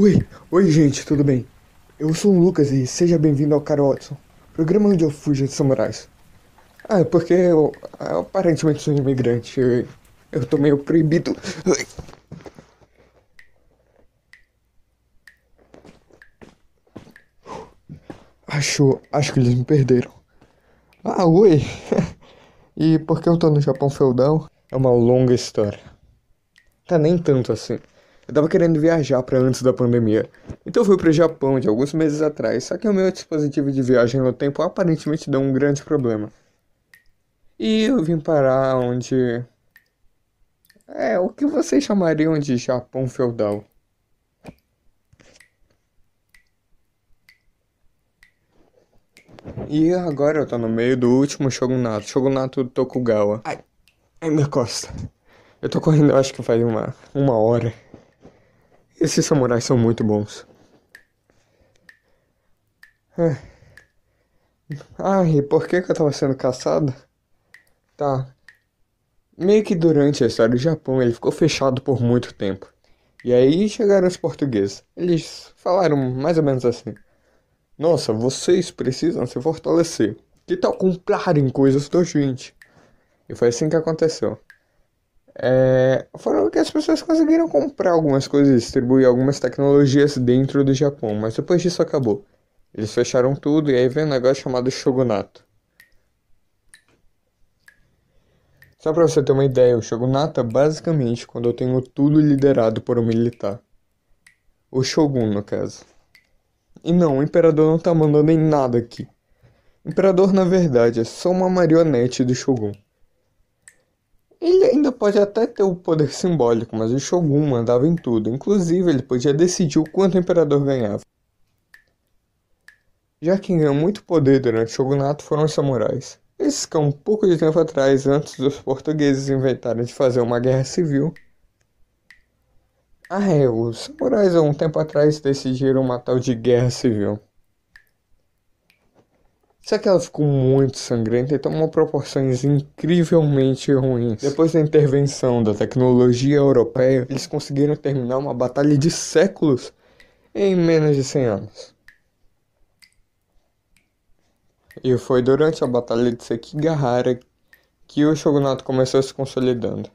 Oi, oi gente, tudo bem? Eu sou o Lucas e seja bem-vindo ao Cara Watson, programa onde eu fujo de samurais. Ah, porque eu, eu aparentemente sou imigrante, eu, eu tô meio proibido. Acho, acho que eles me perderam. Ah, oi! e por que eu tô no Japão feudal? É uma longa história. Tá nem tanto assim. Eu tava querendo viajar para antes da pandemia. Então eu fui pro Japão de alguns meses atrás, só que o meu dispositivo de viagem no tempo aparentemente deu um grande problema. E eu vim parar onde. É, o que vocês chamariam de Japão feudal? E agora eu tô no meio do último shogunato, shogunato Tokugawa. Ai, ai minha costa. Eu tô correndo, acho que faz uma, uma hora. Esses samurais são muito bons. É. Ah, e por que, que eu tava sendo caçado? Tá. Meio que durante a história do Japão ele ficou fechado por muito tempo. E aí chegaram os portugueses. Eles falaram mais ou menos assim. Nossa, vocês precisam se fortalecer. Que tal comprarem coisas da gente? E foi assim que aconteceu. É, foram que as pessoas conseguiram comprar algumas coisas, distribuir algumas tecnologias dentro do Japão, mas depois disso acabou. Eles fecharam tudo e aí veio um negócio chamado Shogunato. Só pra você ter uma ideia, o Shogunato é basicamente quando eu tenho tudo liderado por um militar. O Shogun, no caso. E não, o imperador não tá mandando em nada aqui. O imperador, na verdade, é só uma marionete do Shogun. Ele ainda pode até ter o poder simbólico, mas o Shogun mandava em tudo. Inclusive, ele podia decidir o quanto o imperador ganhava. Já quem ganhou muito poder durante o shogunato foram os samurais. Esses que um pouco de tempo atrás, antes dos portugueses inventarem de fazer uma guerra civil, ah, é, os samurais há um tempo atrás decidiram uma tal de guerra civil. Só que ela ficou muito sangrenta e tomou proporções incrivelmente ruins. Depois da intervenção da tecnologia europeia, eles conseguiram terminar uma batalha de séculos em menos de 100 anos. E foi durante a batalha de Sekigahara que o shogunato começou se consolidando.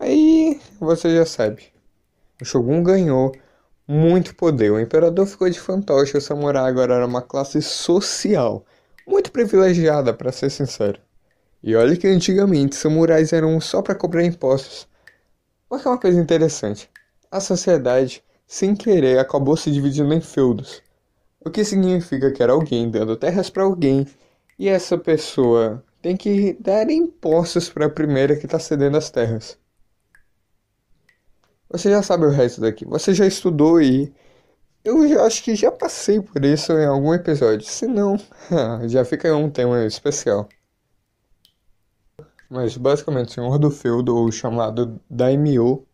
Aí você já sabe. O Shogun ganhou muito poder. O imperador ficou de fantoche. O samurai agora era uma classe social muito privilegiada, para ser sincero. E olha que antigamente samurais eram só para cobrar impostos. Porque é uma coisa interessante. A sociedade, sem querer, acabou se dividindo em feudos. O que significa que era alguém dando terras para alguém e essa pessoa tem que dar impostos para a primeira que está cedendo as terras. Você já sabe o resto daqui. Você já estudou e eu já, acho que já passei por isso em algum episódio. Se não, já fica um tema especial. Mas basicamente, o senhor do feudo, ou chamado Daimyo,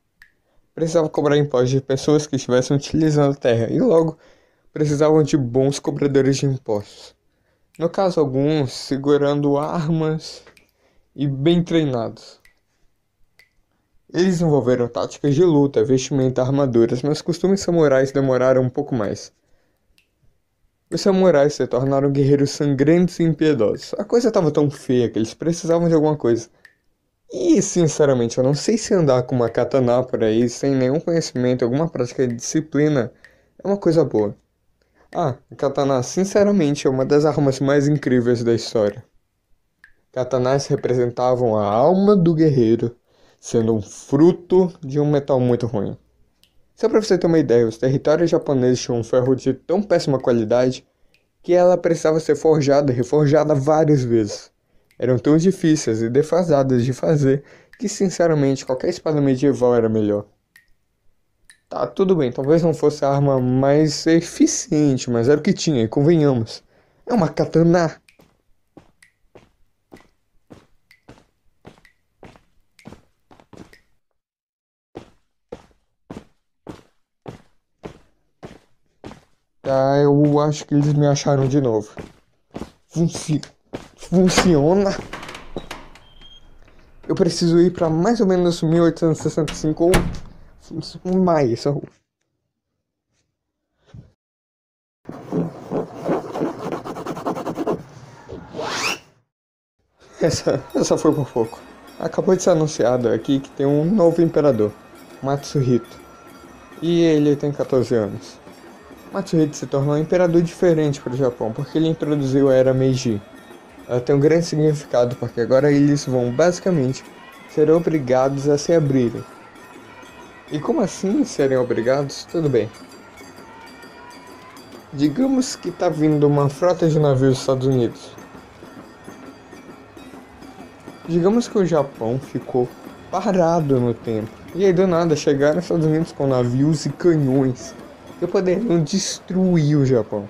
precisava cobrar impostos de pessoas que estivessem utilizando a terra e logo precisavam de bons cobradores de impostos. No caso, alguns segurando armas e bem treinados. Eles desenvolveram táticas de luta, vestimenta, armaduras, mas costumes samurais demoraram um pouco mais. Os samurais se tornaram guerreiros sangrentos e impiedosos. A coisa estava tão feia que eles precisavam de alguma coisa. E, sinceramente, eu não sei se andar com uma katana por aí sem nenhum conhecimento, alguma prática de disciplina, é uma coisa boa. Ah, katana, sinceramente, é uma das armas mais incríveis da história. Katanas representavam a alma do guerreiro sendo um fruto de um metal muito ruim. Só para você ter uma ideia, os territórios japoneses tinham um ferro de tão péssima qualidade que ela precisava ser forjada e reforjada várias vezes. Eram tão difíceis e defasadas de fazer que, sinceramente, qualquer espada medieval era melhor. Tá, tudo bem, talvez não fosse a arma mais eficiente, mas era o que tinha, e convenhamos. É uma katana. Tá, eu acho que eles me acharam de novo. Funci funciona. Eu preciso ir para mais ou menos 1865 ou mais. Essa, essa foi por pouco. Acabou de ser anunciado aqui que tem um novo imperador, Matsuhito. E ele tem 14 anos. Matsuhito se tornou um imperador diferente para o Japão, porque ele introduziu a era Meiji. Ela tem um grande significado, porque agora eles vão, basicamente, ser obrigados a se abrirem. E como assim serem obrigados? Tudo bem. Digamos que está vindo uma frota de navios dos Estados Unidos. Digamos que o Japão ficou parado no tempo. E aí do nada chegaram os Estados Unidos com navios e canhões que poderiam destruir o Japão.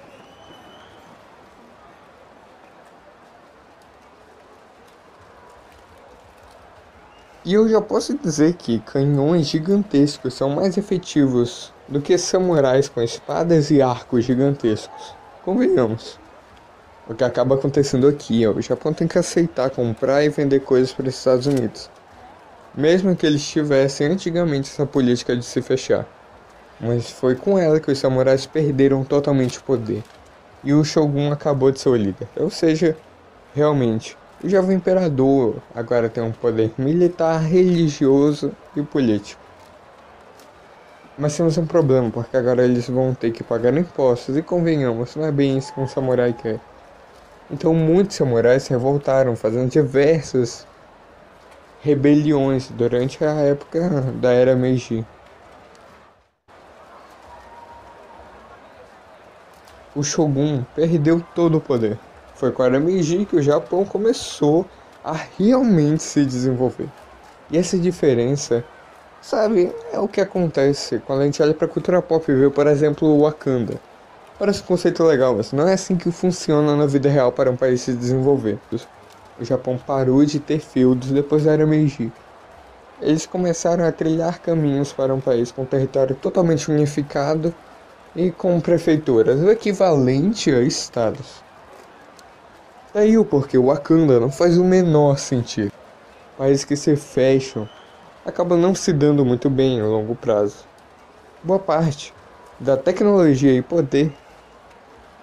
E eu já posso dizer que canhões gigantescos são mais efetivos do que samurais com espadas e arcos gigantescos. Convenhamos. O que acaba acontecendo aqui é o Japão tem que aceitar comprar e vender coisas para os Estados Unidos. Mesmo que eles tivessem antigamente essa política de se fechar. Mas foi com ela que os samurais perderam totalmente o poder. E o Shogun acabou de ser o líder. Ou seja, realmente, o jovem imperador agora tem um poder militar, religioso e político. Mas temos um problema, porque agora eles vão ter que pagar impostos, e convenhamos, não é bem isso que um samurai quer. Então muitos samurais se revoltaram, fazendo diversas rebeliões durante a época da Era Meiji. O Shogun perdeu todo o poder. Foi com a Era Meiji que o Japão começou a realmente se desenvolver. E essa diferença, sabe, é o que acontece quando a gente olha para a cultura pop e vê, por exemplo, o Wakanda. Parece um conceito legal, mas não é assim que funciona na vida real para um país se desenvolver. O Japão parou de ter feudos depois da Era Meiji. Eles começaram a trilhar caminhos para um país com território totalmente unificado e com prefeituras, o equivalente a estados. Daí o porquê o Wakanda não faz o menor sentido. Países que se fecham acabam não se dando muito bem a longo prazo. Boa parte da tecnologia e poder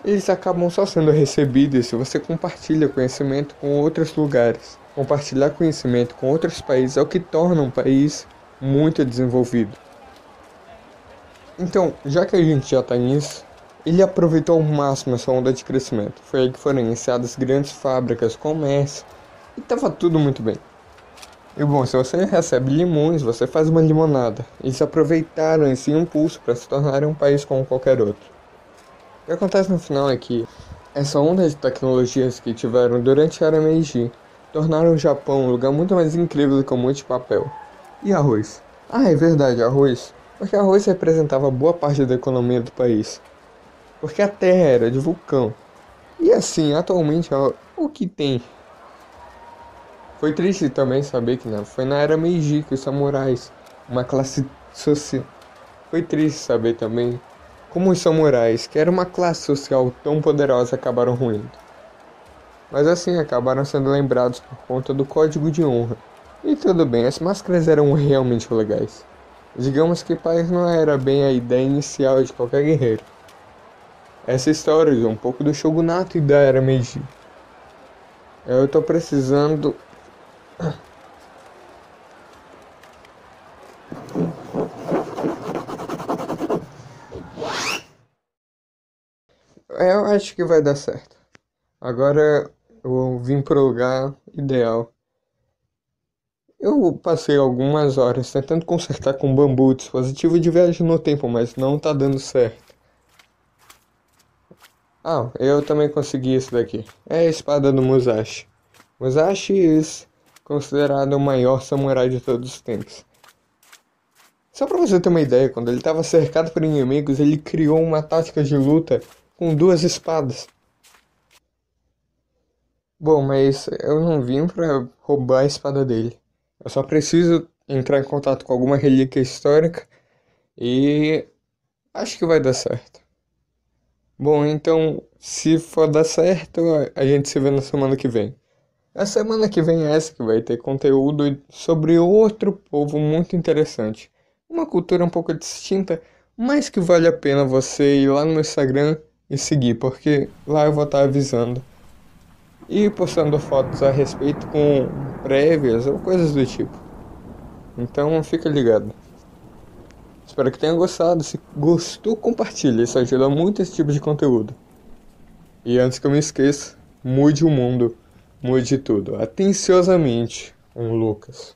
eles acabam só sendo recebidos se você compartilha conhecimento com outros lugares. Compartilhar conhecimento com outros países é o que torna um país muito desenvolvido. Então, já que a gente já está nisso, ele aproveitou ao máximo essa onda de crescimento. Foi aí que foram iniciadas grandes fábricas, comércio, e estava tudo muito bem. E bom, se você recebe limões, você faz uma limonada. Eles aproveitaram esse impulso para se tornarem um país como qualquer outro. O que acontece no final é que essa onda de tecnologias que tiveram durante a era Meiji tornaram o Japão um lugar muito mais incrível do que um monte de papel. E arroz? Ah, é verdade, arroz. Porque arroz representava boa parte da economia do país porque a Terra era de vulcão. E assim, atualmente, o que tem? Foi triste também saber que não, foi na era Meiji que os samurais, uma classe social. Foi triste saber também como os samurais, que era uma classe social tão poderosa, acabaram ruindo. Mas assim, acabaram sendo lembrados por conta do código de honra. E tudo bem, as máscaras eram realmente legais. Digamos que paz não era bem a ideia inicial de qualquer guerreiro essa história de um pouco do shogunato e da era Meiji. Eu tô precisando. Eu acho que vai dar certo. Agora eu vim pro lugar ideal. Eu passei algumas horas tentando consertar com bambu o dispositivo de viagem no tempo, mas não tá dando certo. Ah, eu também consegui isso daqui. É a espada do Musashi. Musashi é considerado o maior samurai de todos os tempos. Só pra você ter uma ideia, quando ele estava cercado por inimigos, ele criou uma tática de luta com duas espadas. Bom, mas eu não vim pra roubar a espada dele. Eu só preciso entrar em contato com alguma relíquia histórica e acho que vai dar certo. Bom, então, se for dar certo, a gente se vê na semana que vem. A semana que vem é essa que vai ter conteúdo sobre outro povo muito interessante. Uma cultura um pouco distinta, mas que vale a pena você ir lá no meu Instagram e seguir, porque lá eu vou estar avisando e postando fotos a respeito com prévias ou coisas do tipo. Então fica ligado. Espero que tenha gostado. Se gostou, compartilhe. Isso ajuda muito esse tipo de conteúdo. E antes que eu me esqueça, mude o mundo, mude tudo. Atenciosamente, um Lucas.